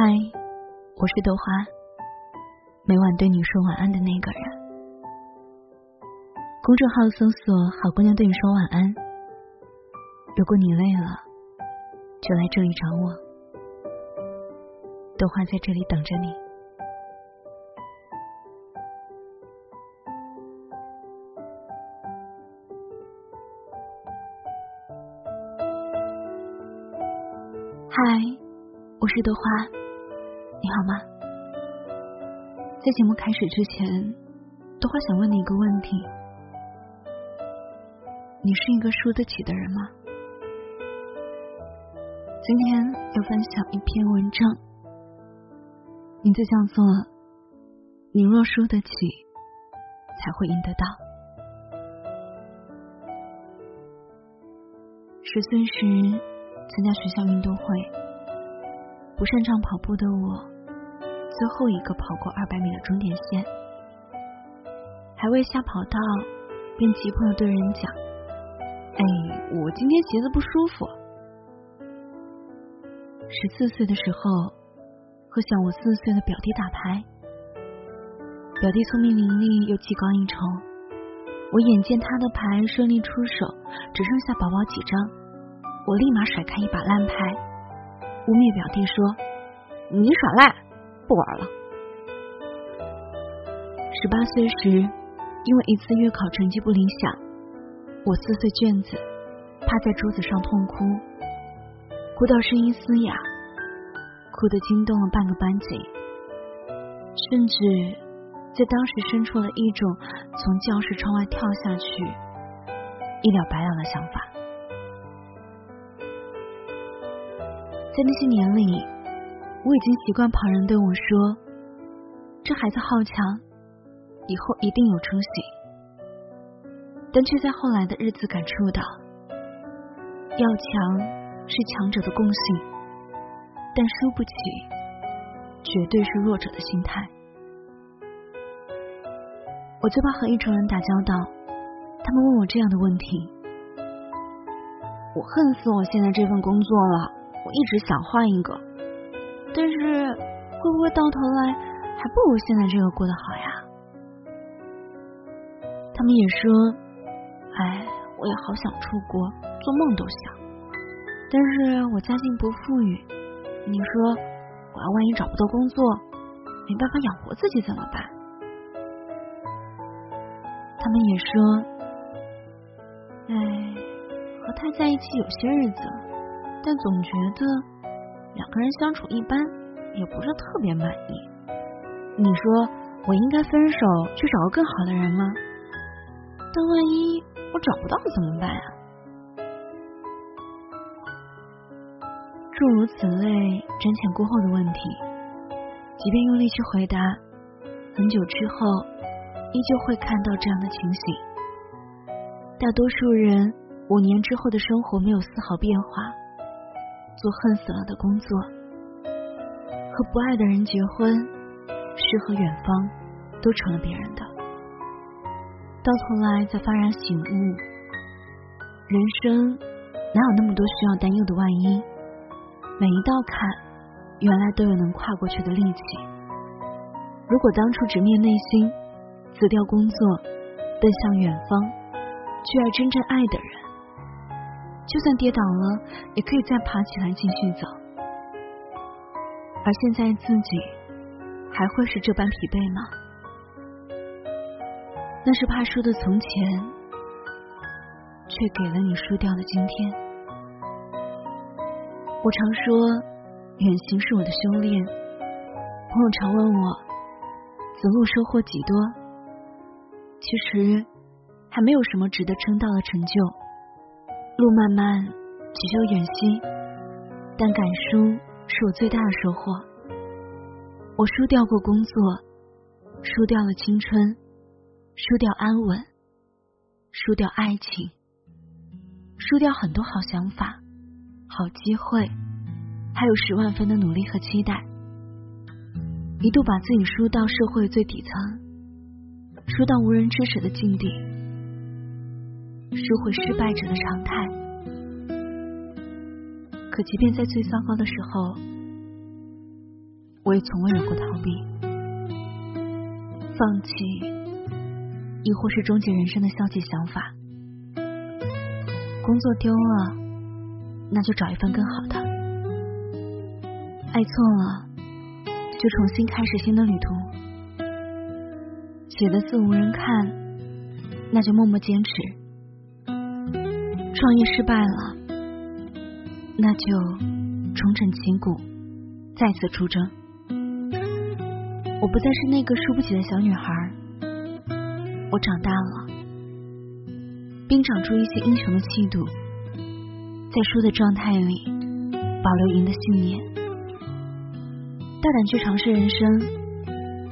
嗨，我是豆花，每晚对你说晚安的那个人。公众号搜索“好姑娘对你说晚安”。如果你累了，就来这里找我，豆花在这里等着你。嗨。我是豆花，你好吗？在节目开始之前，豆花想问你一个问题：你是一个输得起的人吗？今天要分享一篇文章，名字叫做《你若输得起，才会赢得到》。十岁时参加学校运动会。不擅长跑步的我，最后一个跑过二百米的终点线，还未下跑道，便急迫的对人讲：“哎，我今天鞋子不舒服。”十四岁的时候，和小我四岁的表弟打牌，表弟聪明伶俐又技高一筹，我眼见他的牌顺利出手，只剩下薄薄几张，我立马甩开一把烂牌。污蔑表弟说：“你耍赖，不玩了。”十八岁时，因为一次月考成绩不理想，我撕碎卷子，趴在桌子上痛哭，哭到声音嘶哑，哭得惊动了半个班级，甚至在当时生出了一种从教室窗外跳下去一了百了的想法。在那些年里，我已经习惯旁人对我说：“这孩子好强，以后一定有出息。”但却在后来的日子感触到，要强是强者的共性，但输不起，绝对是弱者的心态。我最怕和一种人打交道，他们问我这样的问题：“我恨死我现在这份工作了。”我一直想换一个，但是会不会到头来还不如现在这个过得好呀？他们也说，哎，我也好想出国，做梦都想。但是我家境不富裕，你说我要万一找不到工作，没办法养活自己怎么办？他们也说，哎，和他在一起有些日子。但总觉得两个人相处一般，也不是特别满意。你说我应该分手去找个更好的人吗？但万一我找不到怎么办啊？诸如此类瞻前顾后的问题，即便用力去回答，很久之后依旧会看到这样的情形。大多数人五年之后的生活没有丝毫变化。做恨死了的工作，和不爱的人结婚，诗和远方都成了别人的。到头来才幡然醒悟，人生哪有那么多需要担忧的万一？每一道坎，原来都有能跨过去的力气。如果当初直面内心，辞掉工作，奔向远方，去爱真正爱的人。就算跌倒了，也可以再爬起来继续走。而现在自己还会是这般疲惫吗？那是怕输的从前，却给了你输掉的今天。我常说，远行是我的修炼。朋友常问我，子路收获几多？其实，还没有什么值得称道的成就。路漫漫，只有远兮，但敢输是我最大的收获。我输掉过工作，输掉了青春，输掉安稳，输掉爱情，输掉很多好想法、好机会，还有十万分的努力和期待。一度把自己输到社会最底层，输到无人支持的境地。收回失败者的常态，可即便在最糟糕的时候，我也从未有过逃避、放弃，亦或是终结人生的消极想法。工作丢了，那就找一份更好的；爱错了，就重新开始新的旅途。写的字无人看，那就默默坚持；创业失败了，那就重整旗鼓，再次出征。我不再是那个输不起的小女孩，我长大了，并长出一些英雄的气度，在输的状态里保留赢的信念，大胆去尝试人生，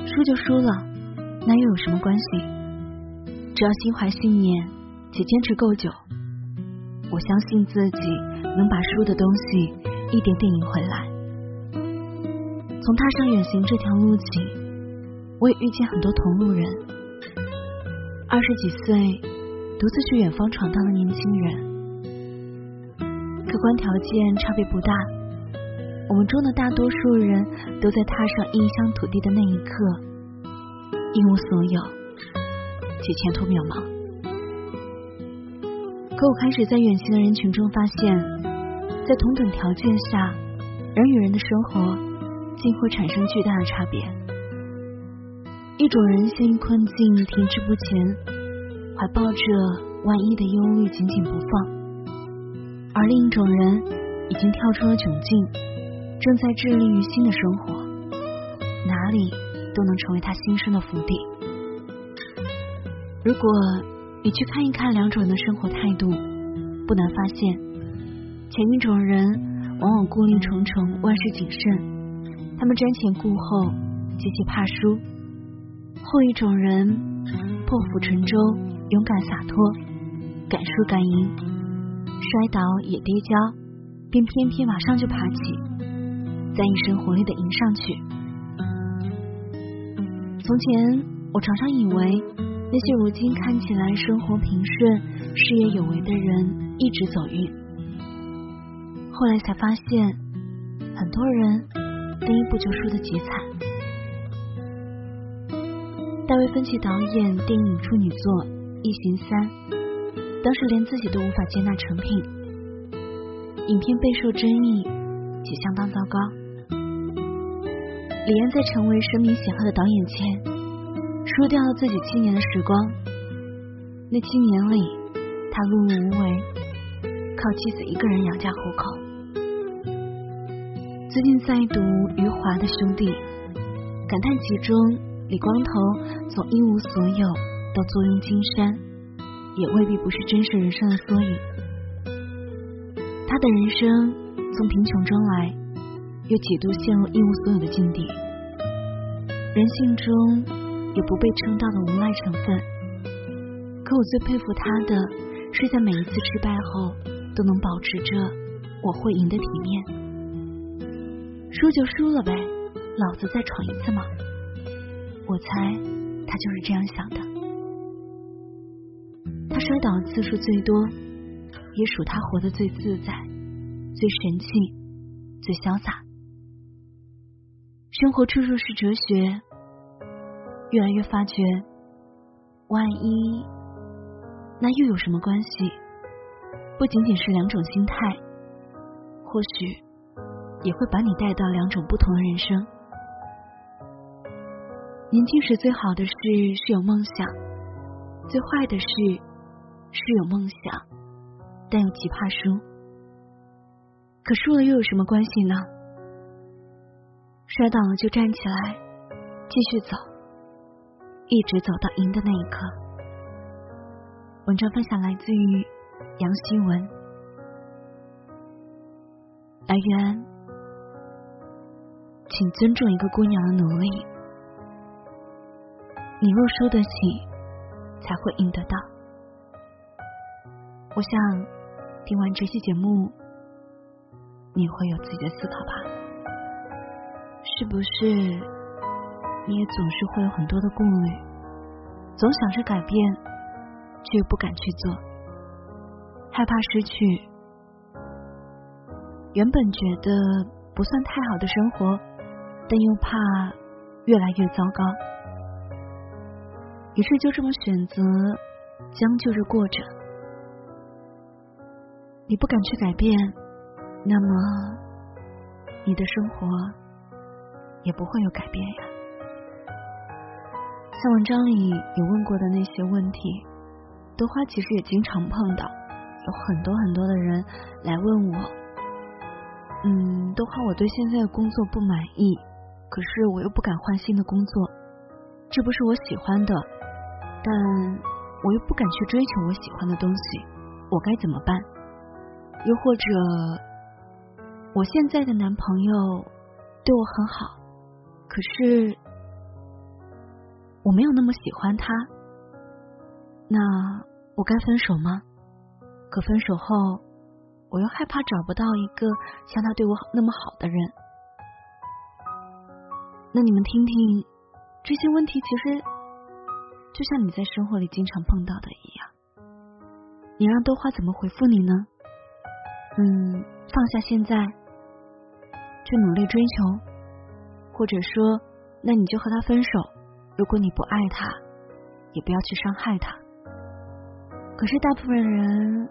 输就输了，那又有什么关系？只要心怀信念且坚持够久，我相信自己能把输的东西一点点赢回来。从踏上远行这条路起，我也遇见很多同路人。二十几岁独自去远方闯荡的年轻人，客观条件差别不大。我们中的大多数人都在踏上异乡土地的那一刻，一无所有，且前途渺茫。可我开始在远行的人群中发现，在同等条件下，人与人的生活。竟会产生巨大的差别。一种人陷于困境，停滞不前，怀抱着万一的忧虑，紧紧不放；而另一种人已经跳出了窘境，正在致力于新的生活，哪里都能成为他新生的福地。如果你去看一看两种人的生活态度，不难发现，前一种人往往顾虑重重，万事谨慎。他们瞻前顾后，极其怕输；后一种人破釜沉舟，勇敢洒脱，敢输敢赢，摔倒也跌跤，便偏偏马上就爬起，再一身活力的迎上去。从前我常常以为，那些如今看起来生活平顺、事业有为的人一直走运，后来才发现，很多人。第一部就输得极惨。大卫芬奇导演电影处女作《异形三》，当时连自己都无法接纳成品，影片备受争议且相当糟糕。李安在成为声名显赫的导演前，输掉了自己七年的时光。那七年里，他碌碌无为，靠妻子一个人养家糊口。最近在读余华的《兄弟》，感叹其中李光头从一无所有到坐拥金山，也未必不是真实人生的缩影。他的人生从贫穷中来，又几度陷入一无所有的境地，人性中也不被称道的无赖成分。可我最佩服他的是，在每一次失败后，都能保持着我会赢的体面。输就输了呗，老子再闯一次嘛！我猜他就是这样想的。他摔倒的次数最多，也属他活得最自在、最神气、最潇洒。生活处处是哲学，越来越发觉，万一那又有什么关系？不仅仅是两种心态，或许。也会把你带到两种不同的人生。年轻时最好的事是有梦想，最坏的事是有梦想，但又极怕输。可输了又有什么关系呢？摔倒了就站起来，继续走，一直走到赢的那一刻。文章分享来自于杨希文，来源。请尊重一个姑娘的努力。你若输得起，才会赢得到。我想听完这期节目，你会有自己的思考吧？是不是你也总是会有很多的顾虑，总想着改变，却又不敢去做，害怕失去？原本觉得不算太好的生活。但又怕越来越糟糕，于是就这么选择将就着过着。你不敢去改变，那么你的生活也不会有改变呀。在文章里有问过的那些问题，豆花其实也经常碰到，有很多很多的人来问我，嗯，豆花，我对现在的工作不满意，可是我又不敢换新的工作，这不是我喜欢的，但我又不敢去追求我喜欢的东西，我该怎么办？又或者，我现在的男朋友对我很好，可是我没有那么喜欢他，那我该分手吗？可分手后，我又害怕找不到一个像他对我那么好的人。那你们听听，这些问题其实就像你在生活里经常碰到的一样，你让豆花怎么回复你呢？嗯，放下现在，去努力追求，或者说，那你就和他分手。如果你不爱他，也不要去伤害他。可是大部分人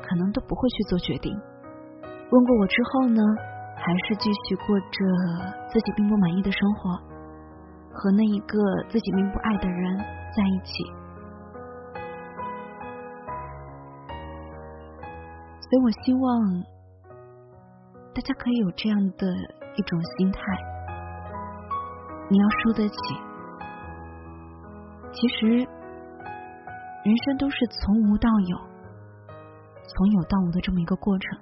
可能都不会去做决定。问过我之后呢，还是继续过着自己并不满意的生活，和那一个自己并不爱的人在一起。所以我希望大家可以有这样的一种心态：你要输得起。其实，人生都是从无到有，从有到无的这么一个过程。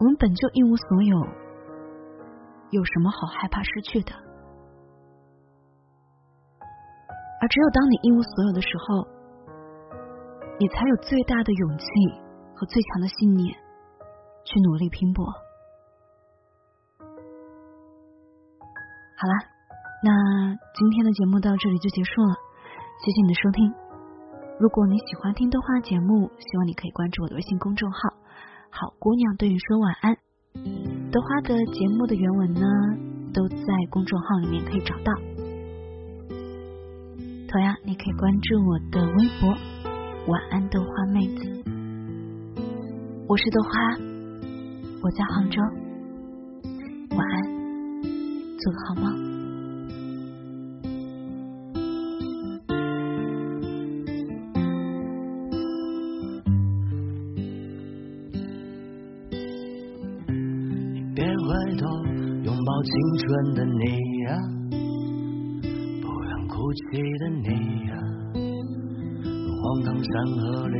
我们本就一无所有，有什么好害怕失去的？而只有当你一无所有的时候，你才有最大的勇气和最强的信念去努力拼搏。好了，那今天的节目到这里就结束了，谢谢你的收听。如果你喜欢听豆花节目，希望你可以关注我的微信公众号“好姑娘对你说晚安”。豆花的节目的原文呢，都在公众号里面可以找到。同样，你可以关注我的微博。晚安，豆花妹子，我是豆花，我在杭州。晚安，做个好吗。别回头，拥抱青春的你呀，不愿哭泣的你呀。荒唐山河里，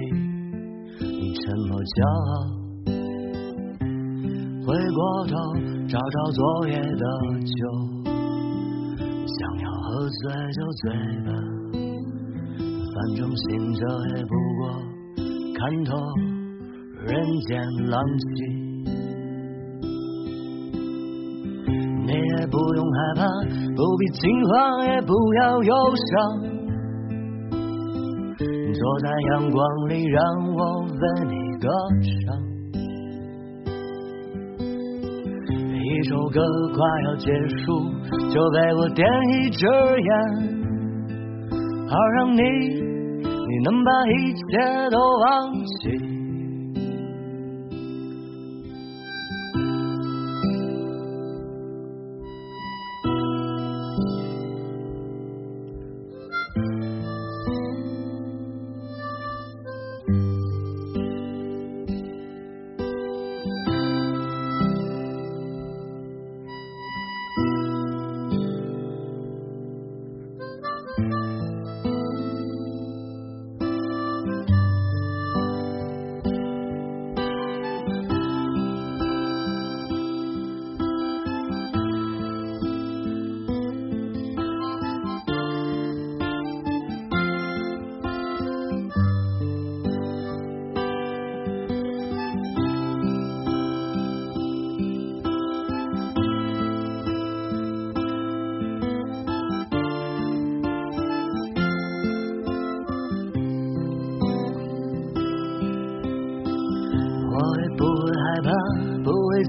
你沉默骄傲。回过头找找昨夜的酒，想要喝醉就醉吧，反正醒着也不过看透人间浪迹。你也不用害怕，不必惊慌，也不要忧伤。坐在阳光里，让我为你歌唱。首歌快要结束，就被我点一支烟，好让你，你能把一切都忘记。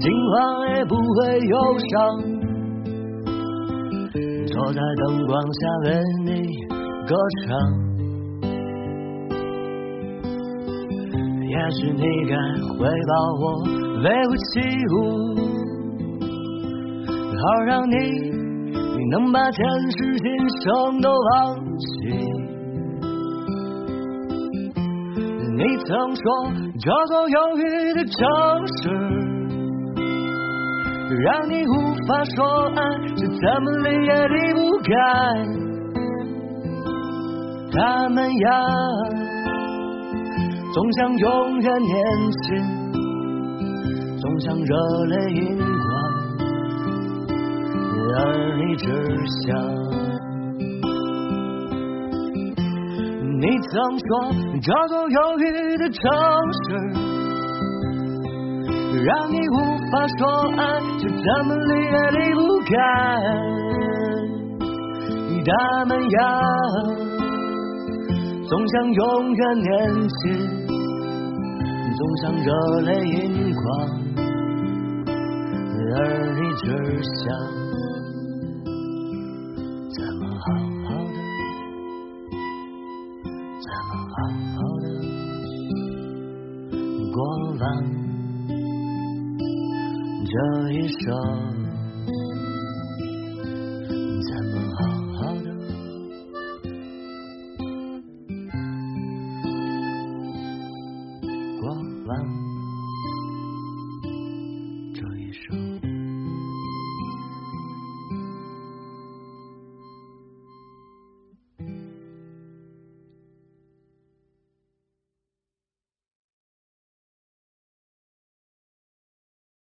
今晚也不会忧伤，坐在灯光下为你歌唱。也许你该回报我微乎其物，好让你能把前世今生都忘记。你曾说这座忧郁的城市，让你无法说爱，是怎么离也离不开。他们呀，总想永远年轻，总想热泪盈眶，而你只想。你曾说这座忧郁的城市，让你无法说爱，却怎么离也离不开。他们呀，总想永远年轻，总想热泪盈眶，而你只想怎么好好的，怎么好好的过完。这一生怎么好？